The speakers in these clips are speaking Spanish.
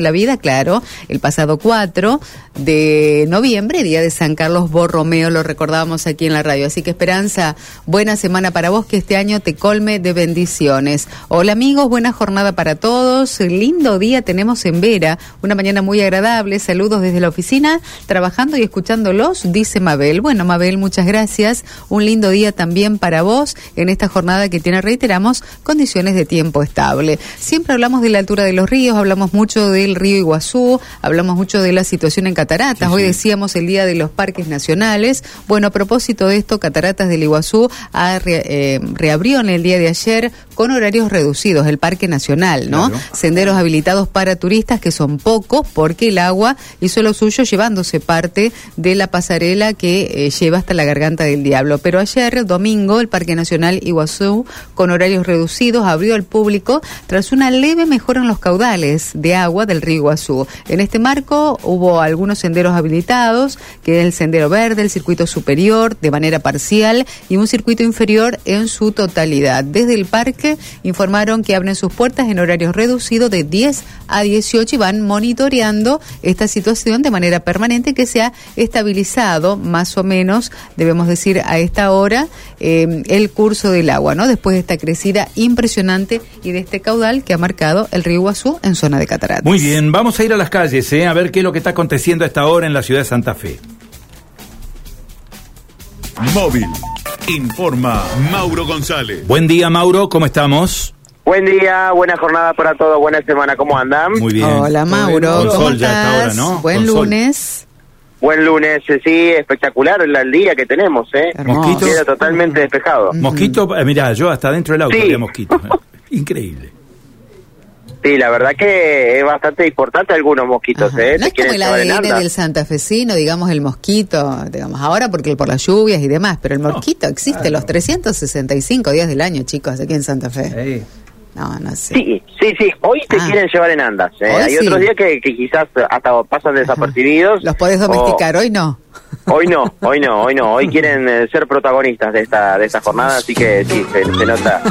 la vida, claro, el pasado 4 de noviembre, día de San Carlos Borromeo, lo recordábamos aquí en la radio. Así que Esperanza, buena semana para vos, que este año te colme de bendiciones. Hola amigos, buena jornada para todos. Lindo día tenemos en Vera, una mañana muy agradable. Saludos desde la oficina, trabajando y escuchándolos, dice Mabel. Bueno, Mabel, muchas gracias. Un lindo día también para vos en esta jornada que tiene, reiteramos, condiciones de tiempo estable. Siempre hablamos de la altura de los ríos, hablamos mucho de el río Iguazú, hablamos mucho de la situación en Cataratas, hoy decíamos el Día de los Parques Nacionales. Bueno, a propósito de esto, Cataratas del Iguazú eh, reabrió en el día de ayer con horarios reducidos el Parque Nacional, ¿no? Senderos habilitados para turistas que son pocos porque el agua hizo lo suyo llevándose parte de la pasarela que eh, lleva hasta la garganta del diablo. Pero ayer, domingo, el Parque Nacional Iguazú, con horarios reducidos, abrió al público tras una leve mejora en los caudales de agua del río Iguazú. En este marco hubo algunos senderos habilitados, que es el sendero verde, el circuito superior de manera parcial y un circuito inferior en su totalidad. Desde el parque informaron que abren sus puertas en horarios reducidos de 10 a 18 y van monitoreando esta situación de manera permanente que se ha estabilizado más o menos, debemos decir, a esta hora eh, el curso del agua, ¿no? Después de esta crecida impresionante y de este caudal que ha marcado el río Iguazú en zona de cataratas. Muy bien vamos a ir a las calles, ¿eh? a ver qué es lo que está aconteciendo a esta hora en la ciudad de Santa Fe. Móvil. Informa Mauro González. Buen día, Mauro, ¿cómo estamos? Buen día, buena jornada para todos, buena semana, ¿cómo andan? Muy bien. Hola, Mauro, ¿cómo estás? Buen lunes. Buen lunes, sí, espectacular el, día que tenemos, ¿eh? Mosquito. Queda totalmente despejado. Mosquito, eh, mirá, yo hasta dentro del auto sí. había mosquitos. Eh. Increíble. Sí, la verdad que es bastante importante algunos mosquitos, ¿eh? No es como el ADN del santafesino, digamos, el mosquito, digamos, ahora porque por las lluvias y demás, pero el mosquito existe los 365 días del año, chicos, aquí en Santa Fe. No, no sé. Sí, sí, sí. Hoy te ah. quieren llevar en andas. ¿eh? Hay otros días que, quizás hasta pasan desapercibidos. ¿Los podés domesticar? Hoy no. Hoy no, hoy no, hoy no. Hoy quieren eh, ser protagonistas de esta de esta jornada, así que sí, se, nota.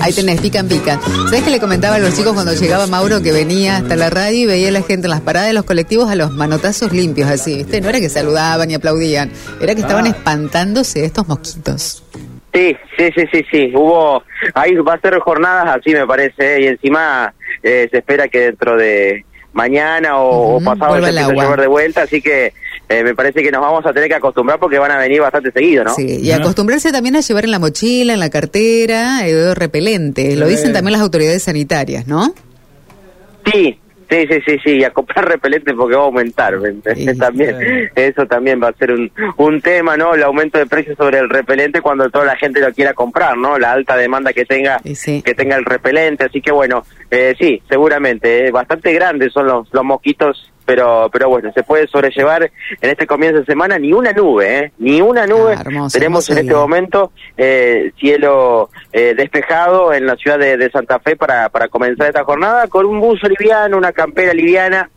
Ahí tenés, pican, pican. ¿Sabes que le comentaba a los chicos cuando llegaba Mauro que venía hasta la radio y veía a la gente en las paradas de los colectivos a los manotazos limpios, así, ¿viste? No era que saludaban y aplaudían, era que estaban ah. espantándose de estos mosquitos. Sí, sí, sí, sí, sí. Hubo, ahí va a ser jornadas así, me parece, y encima eh, se espera que dentro de mañana o, pasado se empiece a llover de vuelta, así que eh, me parece que nos vamos a tener que acostumbrar porque van a venir bastante seguido, ¿no? Sí, y acostumbrarse también a llevar en la mochila, en la cartera, eh, repelente. Lo dicen también las autoridades sanitarias, ¿no? Sí, Sí, sí, sí, sí, y a comprar repelentes porque va a aumentar, también, eso también va a ser un, un tema, ¿no? El aumento de precios sobre el repelente cuando toda la gente lo quiera comprar, ¿no? La alta demanda que tenga, que tenga el repelente, así que bueno, eh, sí, seguramente, eh, bastante grandes son los, los mosquitos pero pero bueno, se puede sobrellevar en este comienzo de semana ni una nube, ¿eh? ni una nube. Ah, Tenemos en este momento eh, cielo eh, despejado en la ciudad de, Santa Fe para, para comenzar esta jornada con un buzo liviano, una campera liviana.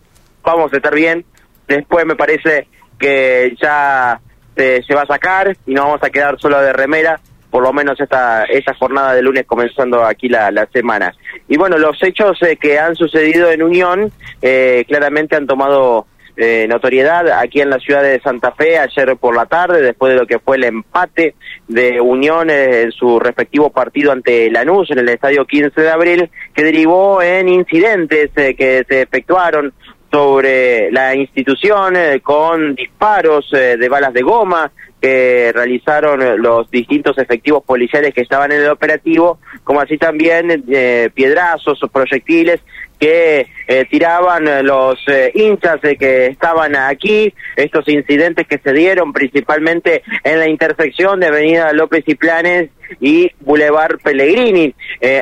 Vamos a estar bien. Después me parece que ya se va a sacar y no vamos a quedar solo de remera por lo menos esta, esta jornada de lunes comenzando aquí la, la semana. Y bueno, los hechos eh, que han sucedido en Unión eh, claramente han tomado eh, notoriedad aquí en la ciudad de Santa Fe ayer por la tarde, después de lo que fue el empate de Unión en su respectivo partido ante Lanús en el estadio 15 de abril, que derivó en incidentes que se efectuaron sobre la institución con disparos de balas de goma, que realizaron los distintos efectivos policiales que estaban en el operativo, como así también eh, piedrazos o proyectiles que eh, tiraban los eh, hinchas que estaban aquí, estos incidentes que se dieron principalmente en la intersección de Avenida López y Planes y Boulevard Pellegrini.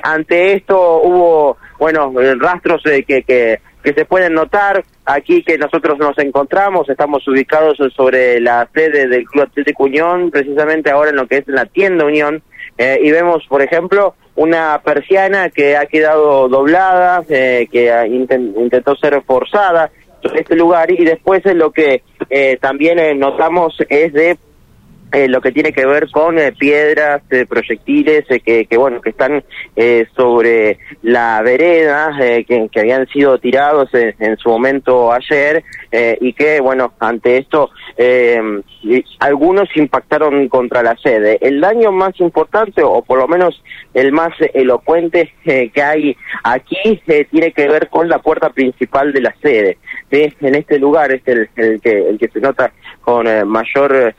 ante esto hubo, bueno, rastros que, que que se pueden notar aquí que nosotros nos encontramos, estamos ubicados sobre la sede del Club Atlético Unión, precisamente ahora en lo que es la tienda Unión, eh, y vemos, por ejemplo, una persiana que ha quedado doblada, eh, que intentó ser forzada este lugar, y después lo que eh, también notamos es de eh, lo que tiene que ver con eh, piedras, eh, proyectiles que, que, bueno que están sobre la vereda que, que, habían sido tirados en, su momento ayer y que bueno ante esto algunos impactaron contra la sede. El daño más importante o por lo menos el más elocuente que hay aquí tiene que ver con la puerta principal de la sede. En este lugar es el, el que el que se nota con mayor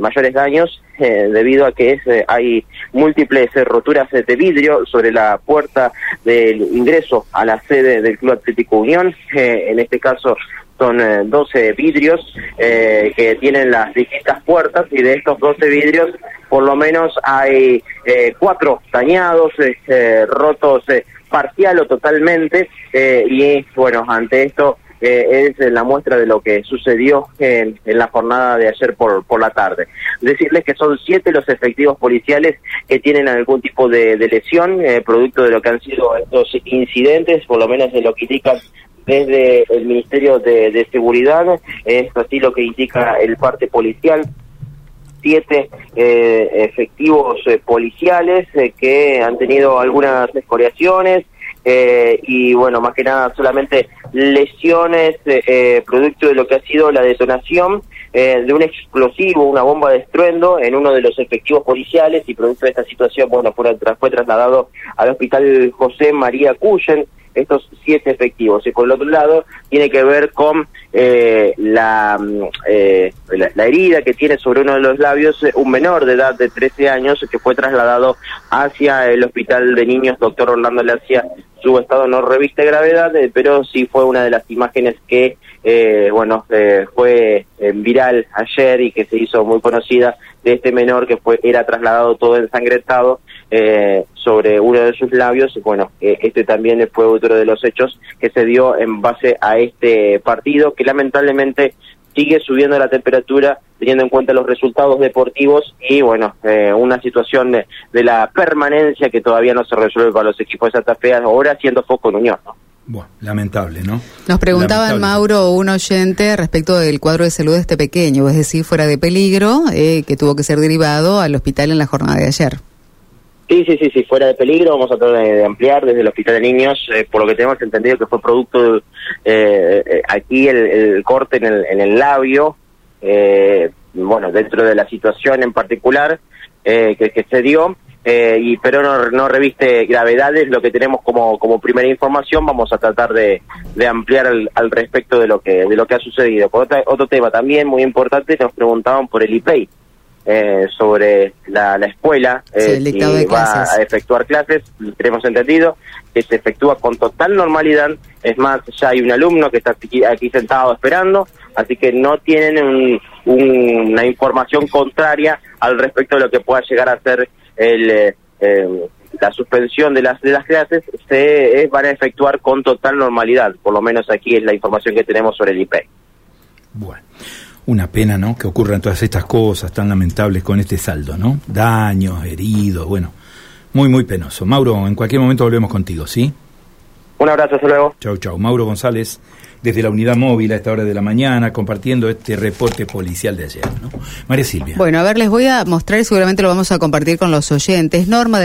mayores daños eh, debido a que eh, hay múltiples eh, roturas de vidrio sobre la puerta del ingreso a la sede del Club Atlético Unión. en este caso son 12 vidrios que tienen las distintas puertas y de estos 12 vidrios por lo menos hay cuatro dañados, rotos parcial o totalmente y bueno, ante esto es la muestra de lo que sucedió en, la jornada de ayer por, por la tarde. Decirles que son siete los efectivos policiales que tienen algún tipo de, lesión, eh, producto de lo que han sido estos incidentes, por lo menos de lo que indican desde el Ministerio de, Seguridad, es así lo que indica el parte policial. Siete eh, efectivos eh, policiales que han tenido algunas escoriaciones y bueno, más que nada solamente lesiones eh, eh, producto de lo que ha sido la detonación eh, de un explosivo, una bomba de estruendo en uno de los efectivos policiales y producto de esta situación, bueno, fue, fue trasladado al hospital José María Cuyen, estos siete efectivos. Y por el otro lado, tiene que ver con eh, la, eh, la, herida que tiene sobre uno de los labios un menor de edad de 13 años que fue trasladado hacia el hospital de niños, doctor Orlando Lacia, su estado no reviste gravedad, eh, pero sí fue una de las imágenes que, eh, bueno, eh, fue viral ayer y que se hizo muy conocida de este menor que fue era trasladado todo ensangrentado sobre uno de sus labios. Bueno, este también fue otro de los hechos que se dio en base a este partido que lamentablemente sigue subiendo la temperatura teniendo en cuenta los resultados deportivos y bueno, eh, una situación de, la permanencia que todavía no se resuelve para los equipos de Santa Fe, ahora haciendo foco en Unión. Bueno, lamentable, ¿no? Nos preguntaba Mauro, un oyente, respecto del cuadro de salud de este pequeño, es decir, fuera de peligro, eh, que tuvo que ser derivado al hospital en la jornada de ayer. Sí, sí, sí, sí, fuera de peligro, vamos a tratar de, ampliar desde el Hospital de Niños, eh, por lo que tenemos entendido que fue producto, de, aquí el, corte en el, en el labio, eh, bueno, dentro de la situación en particular eh, que, se dio, eh, y pero no, no, reviste gravedades, lo que tenemos como, como primera información, vamos a tratar de, de ampliar al, respecto de lo que de lo que ha sucedido. Por otro tema también muy importante, nos preguntaban por el IPEI. Eh, sobre la, la escuela eh, si va a efectuar clases, tenemos entendido que se efectúa con total normalidad, es más, ya hay un alumno que está aquí, sentado esperando, así que no tienen una información contraria al respecto de lo que pueda llegar a ser el, eh, la suspensión de las de las clases, se van a efectuar con total normalidad, por lo menos aquí es la información que tenemos sobre el IP. Bueno una pena, ¿no? Que ocurran todas estas cosas tan lamentables con este saldo, ¿no? Daños, heridos, bueno, muy, muy penoso. Mauro, en cualquier momento volvemos contigo, ¿sí? Un abrazo, hasta luego. Chau, chau. Mauro González, desde la unidad móvil a esta hora de la mañana, compartiendo este reporte policial de ayer, ¿no? María Silvia. Bueno, a ver, les voy a mostrar y seguramente lo vamos a compartir con los oyentes. Norma de